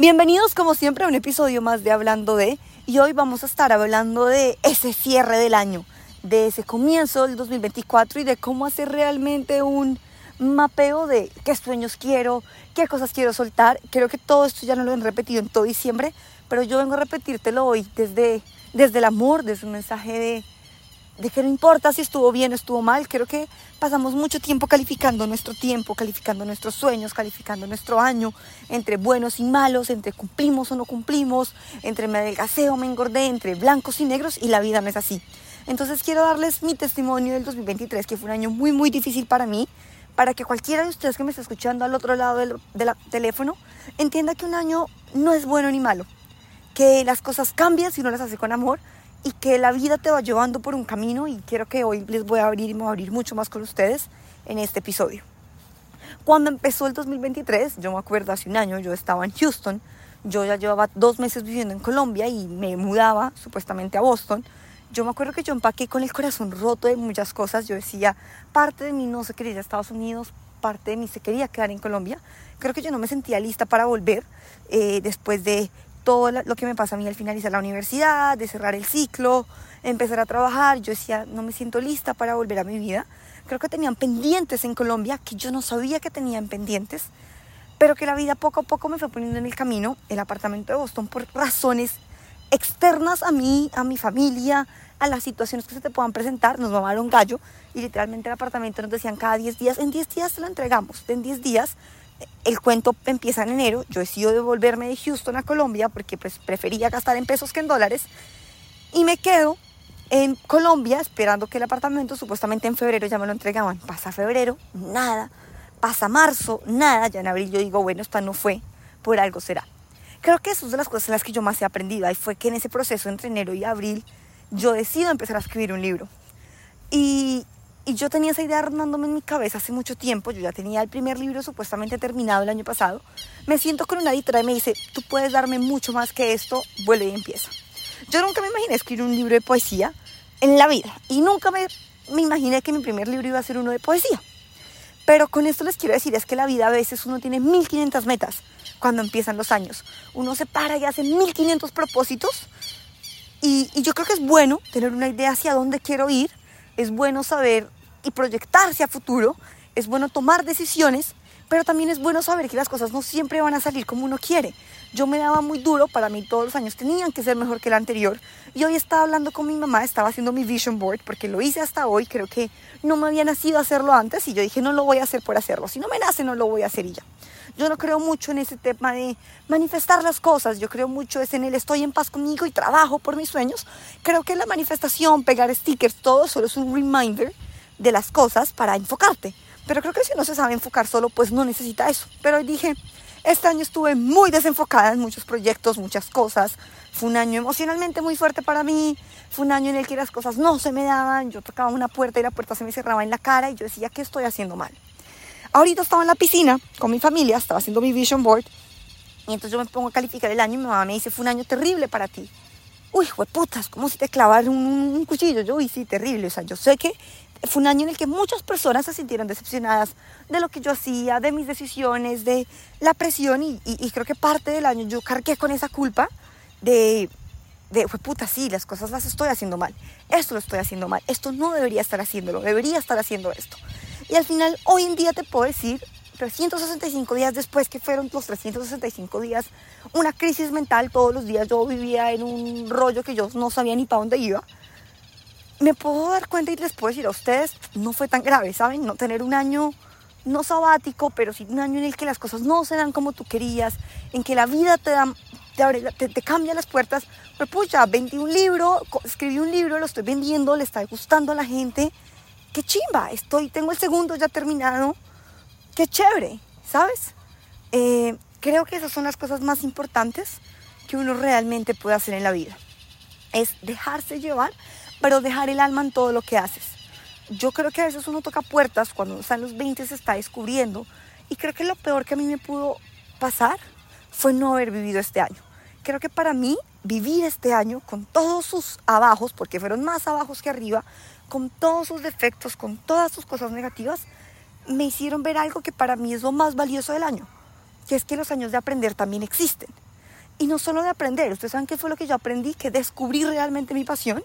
Bienvenidos como siempre a un episodio más de Hablando de y hoy vamos a estar hablando de ese cierre del año, de ese comienzo del 2024 y de cómo hacer realmente un mapeo de qué sueños quiero, qué cosas quiero soltar. Creo que todo esto ya no lo han repetido en todo diciembre, pero yo vengo a repetírtelo hoy desde, desde el amor, desde un mensaje de, de que no importa si estuvo bien o estuvo mal. Creo que pasamos mucho tiempo calificando nuestro tiempo, calificando nuestros sueños, calificando nuestro año entre buenos y malos, entre cumplimos o no cumplimos, entre me adelgacé o me engordé, entre blancos y negros y la vida no es así. Entonces quiero darles mi testimonio del 2023, que fue un año muy, muy difícil para mí para que cualquiera de ustedes que me está escuchando al otro lado del, teléfono entienda que un año no es bueno ni malo, que las cosas cambian si no las hace con amor y que la vida te va llevando por un camino y quiero que hoy les voy a abrir y me voy a abrir mucho más con ustedes en este episodio. Cuando empezó el 2023, yo me acuerdo hace un año, yo estaba en Houston, yo ya llevaba dos meses viviendo en Colombia y me mudaba supuestamente a Boston yo me acuerdo que yo empaqué con el corazón roto de muchas cosas. Yo decía, parte de mí no se quería ir a Estados Unidos, parte de mí se quería quedar en Colombia. Creo que yo no me sentía lista para volver eh, después de todo lo que me pasa a mí al finalizar la universidad, de cerrar el ciclo, empezar a trabajar. Yo decía, no me siento lista para volver a mi vida. Creo que tenían pendientes en Colombia que yo no sabía que tenían pendientes, pero que la vida poco a poco me fue poniendo en el camino, el apartamento de Boston, por razones externas a mí, a mi familia, a las situaciones que se te puedan presentar, nos mamaron gallo y literalmente el apartamento nos decían cada 10 días, en 10 días te lo entregamos, en 10 días el cuento empieza en enero, yo decido devolverme de Houston a Colombia porque pues prefería gastar en pesos que en dólares y me quedo en Colombia esperando que el apartamento supuestamente en febrero ya me lo entregaban. Pasa febrero, nada. Pasa marzo, nada. Ya en abril yo digo, bueno, esta no fue, por algo será. Creo que eso es de las cosas en las que yo más he aprendido. Y fue que en ese proceso entre enero y abril yo decido empezar a escribir un libro. Y, y yo tenía esa idea rondándome en mi cabeza hace mucho tiempo. Yo ya tenía el primer libro supuestamente terminado el año pasado. Me siento con una editora y me dice, tú puedes darme mucho más que esto, vuelve y empieza. Yo nunca me imaginé escribir un libro de poesía en la vida. Y nunca me, me imaginé que mi primer libro iba a ser uno de poesía. Pero con esto les quiero decir es que la vida a veces uno tiene 1500 metas cuando empiezan los años. Uno se para y hace 1500 propósitos y, yo creo que es bueno tener una idea hacia dónde quiero ir, es bueno saber y proyectarse a futuro, es bueno tomar decisiones, pero también es bueno saber que las cosas no siempre van a salir como uno quiere. Yo me daba muy duro, para mí todos los años tenían que ser mejor que el anterior. Y hoy estaba hablando con mi mamá, estaba haciendo mi vision board, porque lo hice hasta hoy, creo que no me había nacido hacerlo antes y yo dije, no lo voy a hacer por hacerlo, si no me nace no lo voy a hacer y ya. Yo no creo mucho en ese tema de manifestar las cosas, yo creo mucho es en el estoy en paz conmigo y trabajo por mis sueños. Creo que la manifestación, pegar stickers, todo solo es un reminder de las cosas para enfocarte. Pero creo que si no se sabe enfocar solo, pues no necesita eso. Pero dije, este año estuve muy desenfocada en muchos proyectos, muchas cosas. Fue un año emocionalmente muy fuerte para mí. Fue un año en el que las cosas no se me daban. Yo tocaba una puerta y la puerta se me cerraba en la cara y yo decía, ¿qué estoy haciendo mal? Ahorita estaba en la piscina con mi familia, estaba haciendo mi vision board. Y entonces yo me pongo a calificar el año y mi mamá me dice, fue un año terrible para ti. Uy, putas, como si te clavaran un, un, cuchillo. Yo, uy, sí, terrible. O sea, yo sé que fue un año en el que muchas personas se sintieron decepcionadas de lo que yo hacía, de mis decisiones, de la presión. Y, y, creo que parte del año yo cargué con esa culpa de, de, fue puta, sí, las cosas las estoy haciendo mal. Esto lo estoy haciendo mal. Esto no debería estar haciéndolo. Debería estar haciendo esto. Y al final, hoy en día te puedo decir, 365 días después que fueron los 365 días, una crisis mental, todos los días yo vivía en un rollo que yo no sabía ni para dónde iba. Me puedo dar cuenta y les puedo decir a ustedes, no fue tan grave, ¿saben? No tener un año no sabático, pero sí un año en el que las cosas no se dan como tú querías, en que la vida te da, te, te, cambia las puertas. Pues pucha, vendí un libro, escribí un libro, lo estoy vendiendo, le está gustando a la gente qué chimba, estoy, tengo el segundo ya terminado, qué chévere, ¿sabes? Eh, creo que esas son las cosas más importantes que uno realmente puede hacer en la vida. Es dejarse llevar, pero dejar el alma en todo lo que haces. Yo creo que a veces uno toca puertas cuando uno está en los 20 se está descubriendo y creo que lo peor que a mí me pudo pasar fue no haber vivido este año. Creo que para mí vivir este año con todos sus abajos, porque fueron más abajos que arriba, con todos sus defectos, con todas sus cosas negativas, me hicieron ver algo que para mí es lo más valioso del año, que es que los años de aprender también existen. Y no solo de aprender, ustedes saben qué fue lo que yo aprendí, que descubrí realmente mi pasión.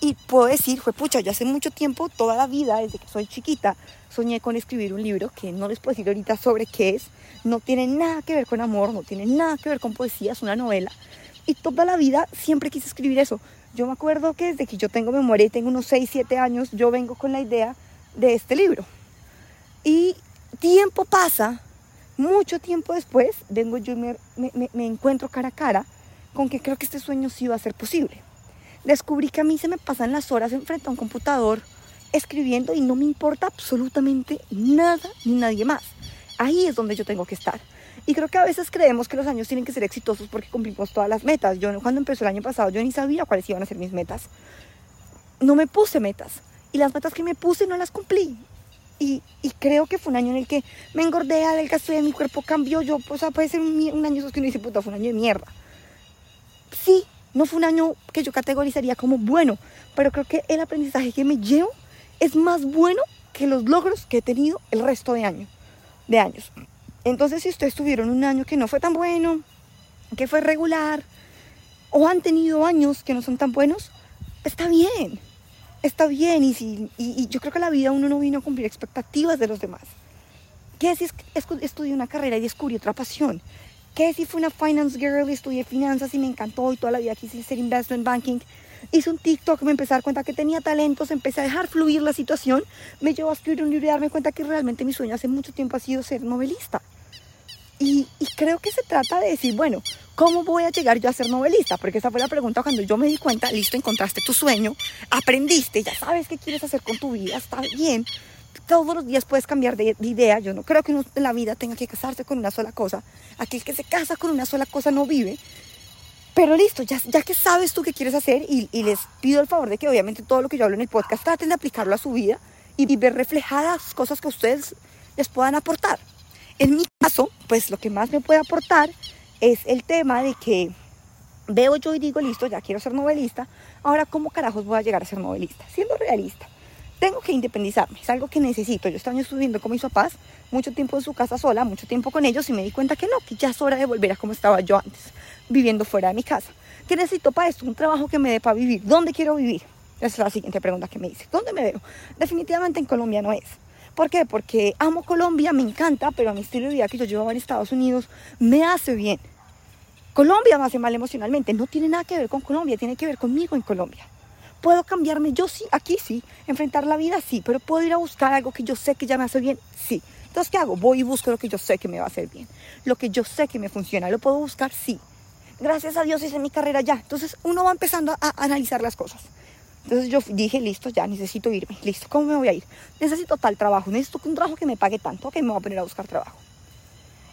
Y puedo decir, fue pucha, yo hace mucho tiempo, toda la vida, desde que soy chiquita, soñé con escribir un libro que no les puedo decir ahorita sobre qué es. No tiene nada que ver con amor, no tiene nada que ver con poesía, es una novela. Y toda la vida siempre quise escribir eso. Yo me acuerdo que desde que yo tengo memoria y tengo unos 6, 7 años, yo vengo con la idea de este libro. Y tiempo pasa, mucho tiempo después, vengo yo y me, me, encuentro cara a cara con que creo que este sueño sí va a ser posible descubrí que a mí se me pasan las horas enfrente a un computador escribiendo y no me importa absolutamente nada ni nadie más. Ahí es donde yo tengo que estar. Y creo que a veces creemos que los años tienen que ser exitosos porque cumplimos todas las metas. Yo cuando empezó el año pasado yo ni sabía cuáles iban a ser mis metas. No me puse metas. Y las metas que me puse no las cumplí. Y, y creo que fue un año en el que me engordé, adelgacé, mi cuerpo cambió. Yo, o sea, puede ser un, año que uno dice, puta, fue un año de mierda. Sí, no fue un año que yo categorizaría como bueno, pero creo que el aprendizaje que me llevo es más bueno que los logros que he tenido el resto de, año, de años. Entonces, si ustedes tuvieron un año que no fue tan bueno, que fue regular, o han tenido años que no son tan buenos, está bien, está bien. Y, si, y, yo creo que la vida uno no vino a cumplir expectativas de los demás. ¿Qué si estudié una carrera y descubrí otra pasión? Que si fui una finance girl, estudié finanzas y me encantó y toda la vida quise ser investment banking. Hice un TikTok, me empecé a dar cuenta que tenía talentos, empecé a dejar fluir la situación, me llevó a escribir un libro y darme cuenta que realmente mi sueño hace mucho tiempo ha sido ser novelista. Y, creo que se trata de decir, bueno, ¿cómo voy a llegar yo a ser novelista? Porque esa fue la pregunta cuando yo me di cuenta, listo, encontraste tu sueño, aprendiste, ya sabes qué quieres hacer con tu vida, está bien, todos los días puedes cambiar de, idea. Yo no creo que uno en la vida tenga que casarse con una sola cosa. Aquel que se casa con una sola cosa no vive. Pero listo, ya, ya que sabes tú qué quieres hacer y, les pido el favor de que obviamente todo lo que yo hablo en el podcast traten de aplicarlo a su vida y, y ver reflejadas cosas que ustedes les puedan aportar. En mi caso, pues lo que más me puede aportar es el tema de que veo yo y digo, listo, ya quiero ser novelista, ahora cómo carajos voy a llegar a ser novelista, siendo realista tengo que independizarme, es algo que necesito. Yo estaba estudiando con mis papás, mucho tiempo en su casa sola, mucho tiempo con ellos y me di cuenta que no, que ya es hora de volver a como estaba yo antes, viviendo fuera de mi casa. ¿Qué necesito para esto? Un trabajo que me dé para vivir. ¿Dónde quiero vivir? Esa es la siguiente pregunta que me hice. ¿Dónde me veo? Definitivamente en Colombia no es. ¿Por qué? Porque amo Colombia, me encanta, pero mi estilo de vida que yo llevaba en Estados Unidos me hace bien. Colombia me hace mal emocionalmente. No tiene nada que ver con Colombia, tiene que ver conmigo en Colombia. ¿Puedo cambiarme? Yo sí, aquí sí. Enfrentar la vida, sí. Pero ¿puedo ir a buscar algo que yo sé que ya me hace bien? Sí. Entonces, ¿qué hago? Voy y busco lo que yo sé que me va a hacer bien. Lo que yo sé que me funciona. ¿Lo puedo buscar? Sí. Gracias a Dios hice mi carrera ya. Entonces, uno va empezando a, analizar las cosas. Entonces yo dije, listo, ya necesito irme. Listo, ¿cómo me voy a ir? Necesito tal trabajo. Necesito un trabajo que me pague tanto. que me voy a poner a buscar trabajo.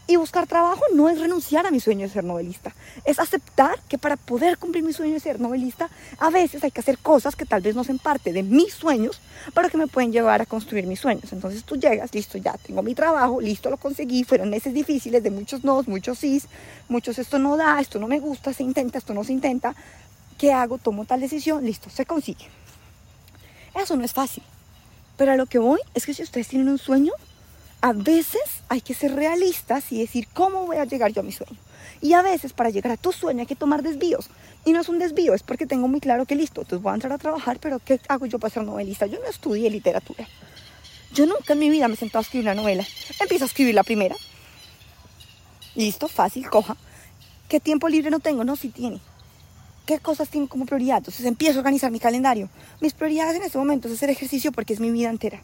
Y buscar trabajo no es renunciar a mi sueño de ser novelista, es aceptar que para poder cumplir mi sueño de ser novelista, a veces hay que hacer cosas que tal vez no sean parte de mis sueños, pero que me pueden llevar a construir mis sueños. Entonces tú llegas, listo, ya tengo mi trabajo, listo, lo conseguí, fueron meses difíciles de muchos no, muchos sí, muchos esto no da, esto no me gusta, se intenta, esto no se intenta. ¿Qué hago? Tomo tal decisión, listo, se consigue. Eso no es fácil. Pero a lo que voy es que si ustedes tienen un sueño, a veces hay que ser realistas y decir cómo voy a llegar yo a mi sueño. Y a veces para llegar a tu sueño hay que tomar desvíos. Y no es un desvío, es porque tengo muy claro que listo, entonces voy a entrar a trabajar, pero ¿qué hago yo para ser novelista? Yo no estudié literatura. Yo nunca en mi vida me he a escribir una novela. Empiezo a escribir la primera. Listo, fácil, coja. ¿Qué tiempo libre no tengo? No, sí tiene. ¿Qué cosas tengo como prioridad? Entonces empiezo a organizar mi calendario. Mis prioridades en este momento es hacer ejercicio porque es mi vida entera.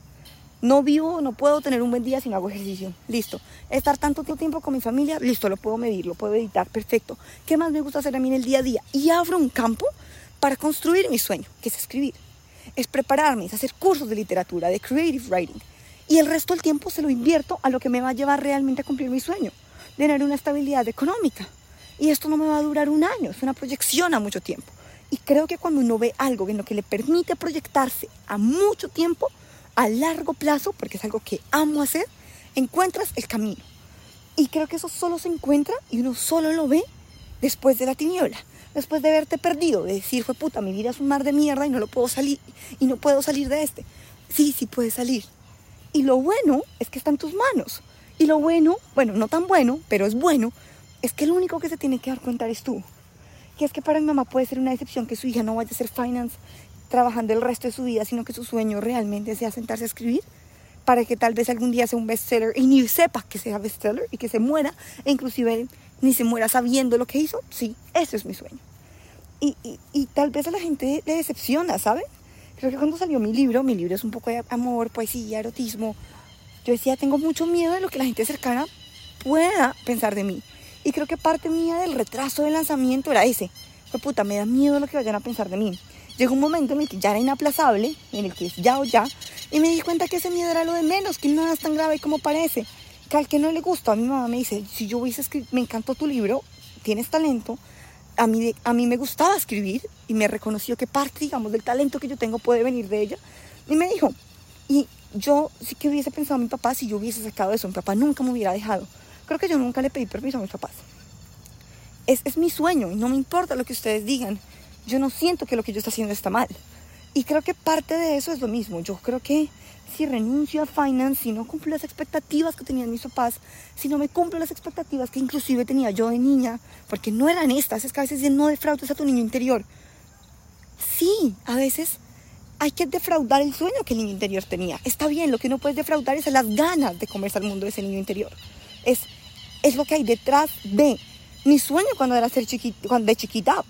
No vivo, no puedo tener un buen día si no hago ejercicio. Listo. Estar tanto tiempo con mi familia, listo, lo puedo medir, lo puedo editar, perfecto. ¿Qué más me gusta hacer a mí en el día a día? Y abro un campo para construir mi sueño, que es escribir. Es prepararme, es hacer cursos de literatura, de creative writing. Y el resto del tiempo se lo invierto a lo que me va a llevar realmente a cumplir mi sueño, tener una estabilidad económica. Y esto no me va a durar un año, es una proyección a mucho tiempo. Y creo que cuando uno ve algo en lo que le permite proyectarse a mucho tiempo, a largo plazo, porque es algo que amo hacer, encuentras el camino. Y creo que eso solo se encuentra y uno solo lo ve después de la tiniebla, después de haberte perdido, de decir, fue puta, mi vida es un mar de mierda y no lo puedo salir, y no puedo salir de este. Sí, sí puedes salir. Y lo bueno es que está en tus manos. Y lo bueno, bueno, no tan bueno, pero es bueno, es que el único que se tiene que dar cuenta es tú. Que es que para mi mamá puede ser una decepción que su hija no vaya a ser finance trabajando el resto de su vida, sino que su sueño realmente sea sentarse a escribir para que tal vez algún día sea un bestseller y ni sepa que sea bestseller y que se muera, e inclusive ni se muera sabiendo lo que hizo. Sí, ese es mi sueño. Y, y, y tal vez a la gente le decepciona, ¿saben? Creo que cuando salió mi libro, mi libro es un poco de amor, poesía, erotismo, yo decía, tengo mucho miedo de lo que la gente cercana pueda pensar de mí. Y creo que parte mía del retraso del lanzamiento era ese. Fue puta, me da miedo lo que vayan a pensar de mí. Llegó un momento en el que ya era inaplazable, en el que es ya o ya, y me di cuenta que ese miedo era lo de menos, que nada es tan grave como parece. Que al que no le gusta, a mi mamá me dice, si yo hubiese escrito, me encantó tu libro, tienes talento, a mí, a mí me gustaba escribir y me reconoció que parte, digamos, del talento que yo tengo puede venir de ella. Y me dijo, y yo sí que hubiese pensado a mi papá si yo hubiese sacado eso, mi papá nunca me hubiera dejado. Creo que yo nunca le pedí permiso a mis papás. Es, es mi sueño y no me importa lo que ustedes digan. Yo no siento que lo que yo estoy haciendo está mal. Y creo que parte de eso es lo mismo. Yo creo que si renuncio a finance, si no cumplo las expectativas que tenían mis papás, si no me cumplo las expectativas que inclusive tenía yo de niña, porque no eran estas, es que a veces no defraudes a tu niño interior. Sí, a veces hay que defraudar el sueño que el niño interior tenía. Está bien, lo que no puedes defraudar es las ganas de comerse al mundo de ese niño interior. Es, es lo que hay detrás de mi sueño cuando era ser chiquita, cuando de chiquita.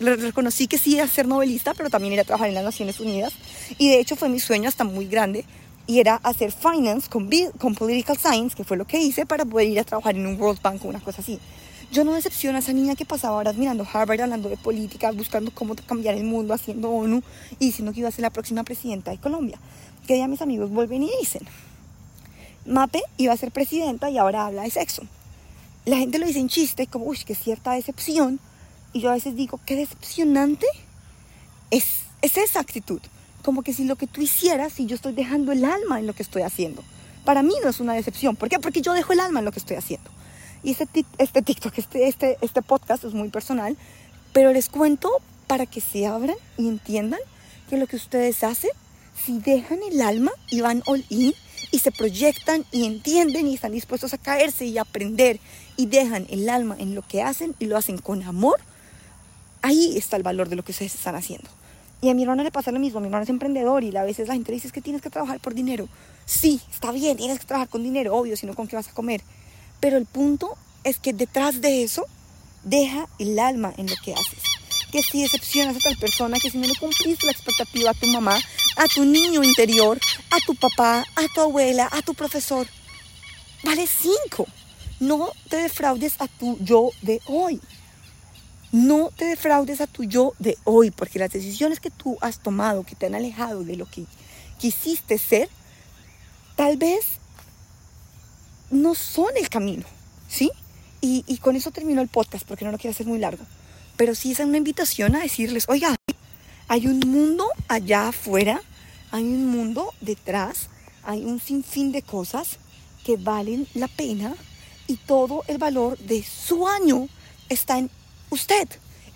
reconocí que sí era ser novelista, pero también era trabajar en las Naciones Unidas. Y de hecho fue mi sueño hasta muy grande. Y era hacer finance con, con political science, que fue lo que hice para poder ir a trabajar en un World Bank o una cosa así. Yo no decepciono a esa niña que pasaba horas mirando Harvard, hablando de política, buscando cómo cambiar el mundo, haciendo ONU y diciendo que iba a ser la próxima presidenta de Colombia. Que ya mis amigos vuelven y dicen, Mape iba a ser presidenta y ahora habla de sexo. La gente lo dice en chiste, como, uy, qué cierta decepción. Y yo a veces digo, qué decepcionante es, es esa actitud. Como que si lo que tú hicieras, si yo estoy dejando el alma en lo que estoy haciendo. Para mí no es una decepción. ¿Por qué? Porque yo dejo el alma en lo que estoy haciendo. Y este, este TikTok, este, este, este podcast es muy personal, pero les cuento para que se abran y entiendan que lo que ustedes hacen, si dejan el alma y van all in y se proyectan y entienden y están dispuestos a caerse y aprender y dejan el alma en lo que hacen y lo hacen con amor, ahí está el valor de lo que ustedes están haciendo. Y a mi hermano le pasa lo mismo, mi hermano es emprendedor y a veces la gente dice que tienes que trabajar por dinero. Sí, está bien, tienes que trabajar con dinero, obvio, sino con qué vas a comer. Pero el punto es que detrás de eso deja el alma en lo que haces. Que si decepcionas a tal persona, que si no le cumpliste la expectativa a tu mamá, a tu niño interior, a tu papá, a tu abuela, a tu profesor, vale cinco. No te defraudes a tu yo de hoy. No te defraudes a tu yo de hoy, porque las decisiones que tú has tomado, que te han alejado de lo que quisiste ser, tal vez no son el camino, ¿sí? Y, con eso termino el podcast porque no lo quiero hacer muy largo. Pero sí es una invitación a decirles, oiga, hay un mundo allá afuera, hay un mundo detrás, hay un sinfín de cosas que valen la pena y todo el valor de su año está en usted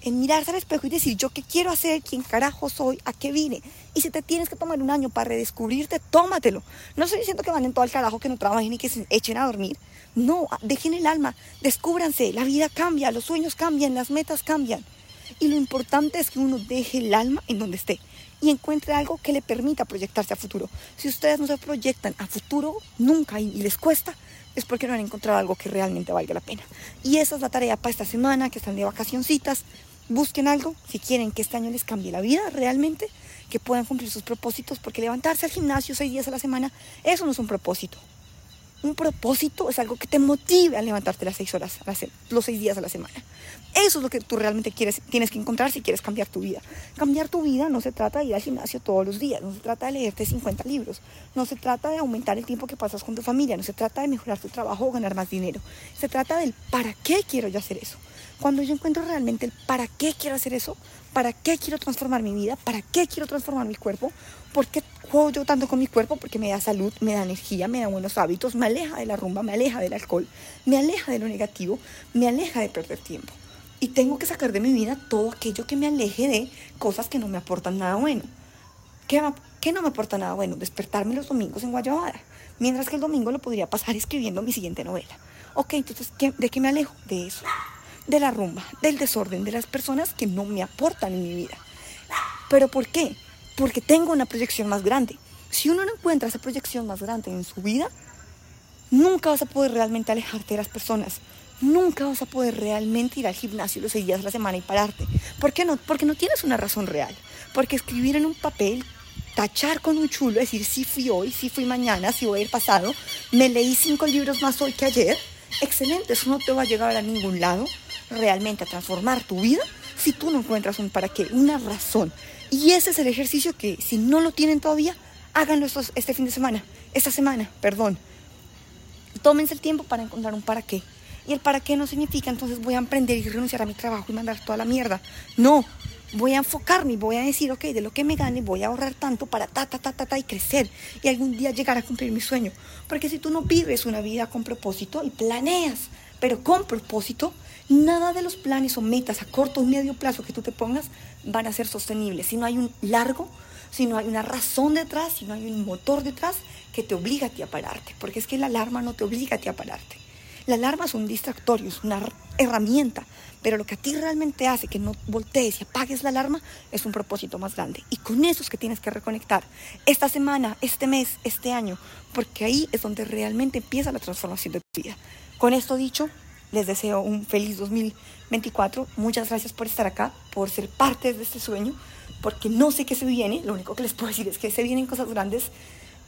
en mirarse al espejo y decir, yo qué quiero hacer, quién carajo soy, a qué vine. Y si te tienes que tomar un año para redescubrirte, tómatelo. No estoy diciendo que van en todo el carajo, que no trabajen y que se echen a dormir. No, dejen el alma, descúbranse, la vida cambia, los sueños cambian, las metas cambian. Y lo importante es que uno deje el alma en donde esté y encuentre algo que le permita proyectarse a futuro. Si ustedes no se proyectan a futuro nunca y les cuesta, es porque no han encontrado algo que realmente valga la pena. Y esa es la tarea para esta semana, que están de vacacioncitas busquen algo si quieren que este año les cambie la vida realmente, que puedan cumplir sus propósitos, porque levantarse al gimnasio seis días a la semana, eso no es un propósito. Un propósito es algo que te motive a levantarte las seis horas, los seis días a la semana. Eso es lo que tú realmente quieres, tienes que encontrar si quieres cambiar tu vida. Cambiar tu vida no se trata de ir al gimnasio todos los días, no se trata de leerte 50 libros, no se trata de aumentar el tiempo que pasas con tu familia, no se trata de mejorar tu trabajo o ganar más dinero. Se trata del para qué quiero yo hacer eso. Cuando yo encuentro realmente el para qué quiero hacer eso, para qué quiero transformar mi vida, para qué quiero transformar mi cuerpo, por qué juego yo tanto con mi cuerpo, porque me da salud, me da energía, me da buenos hábitos, me aleja de la rumba, me aleja del alcohol, me aleja de lo negativo, me aleja de perder tiempo. Y tengo que sacar de mi vida todo aquello que me aleje de cosas que no me aportan nada bueno. ¿Qué, ¿Qué, no me aporta nada bueno? Despertarme los domingos en Guayabara, mientras que el domingo lo podría pasar escribiendo mi siguiente novela Ok, entonces, ¿de qué me alejo? De eso. De la rumba, del desorden, de las personas que no me aportan en mi vida. ¿Pero por qué? Porque tengo una proyección más grande. Si uno no encuentra esa proyección más grande en su vida, nunca vas a poder realmente alejarte de las personas. Nunca vas a poder realmente ir al gimnasio los seis días de la semana y pararte. ¿Por qué no? Porque no tienes una razón real. Porque escribir en un papel, tachar con un chulo, decir si fui hoy, si fui mañana, si voy a ir pasado, me leí cinco libros más hoy que ayer, excelente, eso no te va a llegar a ningún lado realmente a transformar tu vida si tú no encuentras un para qué, una razón. Y ese es el ejercicio que si no lo tienen todavía, háganlo este fin de semana, esta semana, perdón. Tómense el tiempo para encontrar un para qué. Y el para qué no significa entonces voy a emprender y renunciar a mi trabajo y mandar toda la mierda. No, voy a enfocarme y voy a decir, ok, de lo que me gane voy a ahorrar tanto para ta, ta, ta, ta, ta y crecer y algún día llegar a cumplir mi sueño. Porque si tú no vives una vida con propósito y planeas, pero con propósito, nada de los planes o metas a corto o medio plazo que tú te pongas van a ser sostenibles. Si no hay un largo, si no hay una razón detrás, si no hay un motor detrás que te obliga a ti a pararte. Porque es que la alarma no te obliga a ti a pararte. La alarma es un distractorio, es una herramienta, pero lo que a ti realmente hace que no voltees y apagues la alarma es un propósito más grande. Y con eso es que tienes que reconectar esta semana, este mes, este año, porque ahí es donde realmente empieza la transformación de tu vida. Con esto dicho, les deseo un feliz 2024. Muchas gracias por estar acá, por ser parte de este sueño, porque no sé qué se viene. Lo único que les puedo decir es que se vienen cosas grandes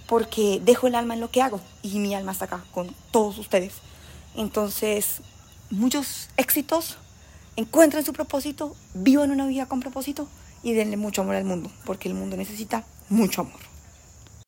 porque dejo el alma en lo que hago y mi alma está acá con todos ustedes. Entonces, muchos éxitos, encuentren su propósito, vivan una vida con propósito y denle mucho amor al mundo, porque el mundo necesita mucho amor.